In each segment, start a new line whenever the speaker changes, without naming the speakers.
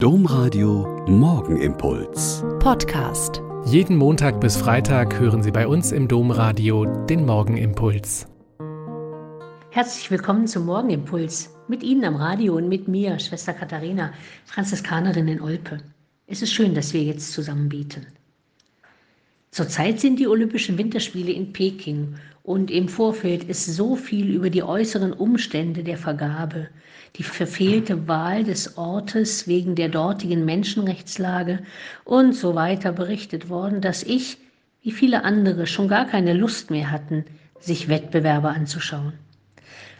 Domradio Morgenimpuls.
Podcast.
Jeden Montag bis Freitag hören Sie bei uns im Domradio den Morgenimpuls.
Herzlich willkommen zum Morgenimpuls. Mit Ihnen am Radio und mit mir, Schwester Katharina, Franziskanerin in Olpe. Es ist schön, dass wir jetzt zusammen beten. Zurzeit sind die Olympischen Winterspiele in Peking und im Vorfeld ist so viel über die äußeren Umstände der Vergabe, die verfehlte Wahl des Ortes wegen der dortigen Menschenrechtslage und so weiter berichtet worden, dass ich, wie viele andere, schon gar keine Lust mehr hatten, sich Wettbewerbe anzuschauen.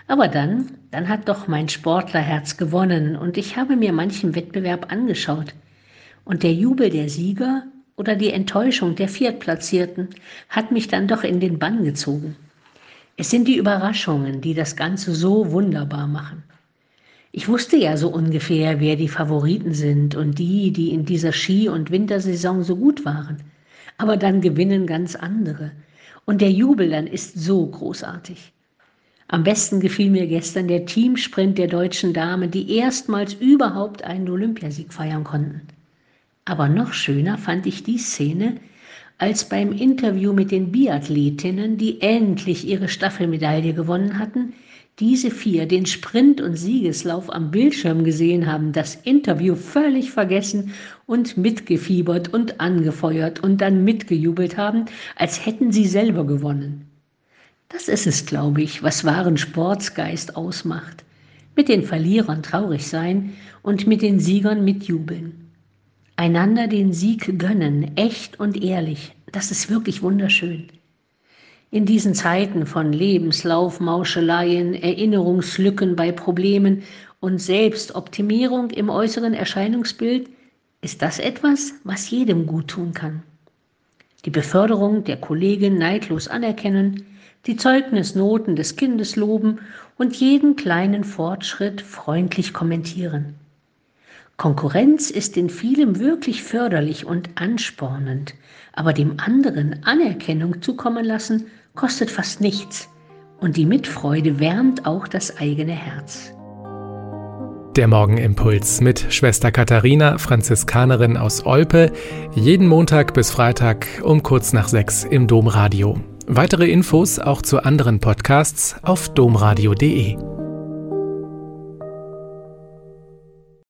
Aber dann, dann hat doch mein Sportlerherz gewonnen und ich habe mir manchen Wettbewerb angeschaut. Und der Jubel der Sieger oder die Enttäuschung der Viertplatzierten hat mich dann doch in den Bann gezogen. Es sind die Überraschungen, die das Ganze so wunderbar machen. Ich wusste ja so ungefähr, wer die Favoriten sind und die, die in dieser Ski- und Wintersaison so gut waren. Aber dann gewinnen ganz andere. Und der Jubel dann ist so großartig. Am besten gefiel mir gestern der Teamsprint der deutschen Damen, die erstmals überhaupt einen Olympiasieg feiern konnten. Aber noch schöner fand ich die Szene, als beim Interview mit den Biathletinnen, die endlich ihre Staffelmedaille gewonnen hatten, diese vier den Sprint und Siegeslauf am Bildschirm gesehen haben, das Interview völlig vergessen und mitgefiebert und angefeuert und dann mitgejubelt haben, als hätten sie selber gewonnen. Das ist es, glaube ich, was wahren Sportsgeist ausmacht. Mit den Verlierern traurig sein und mit den Siegern mitjubeln. Einander den Sieg gönnen, echt und ehrlich, das ist wirklich wunderschön. In diesen Zeiten von Lebenslaufmauscheleien, Erinnerungslücken bei Problemen und Selbstoptimierung im äußeren Erscheinungsbild ist das etwas, was jedem gut tun kann. Die Beförderung der Kollegin neidlos anerkennen, die Zeugnisnoten des Kindes loben und jeden kleinen Fortschritt freundlich kommentieren. Konkurrenz ist in vielem wirklich förderlich und anspornend, aber dem anderen Anerkennung zukommen lassen kostet fast nichts und die Mitfreude wärmt auch das eigene Herz.
Der Morgenimpuls mit Schwester Katharina, Franziskanerin aus Olpe, jeden Montag bis Freitag um kurz nach sechs im Domradio. Weitere Infos auch zu anderen Podcasts auf domradio.de.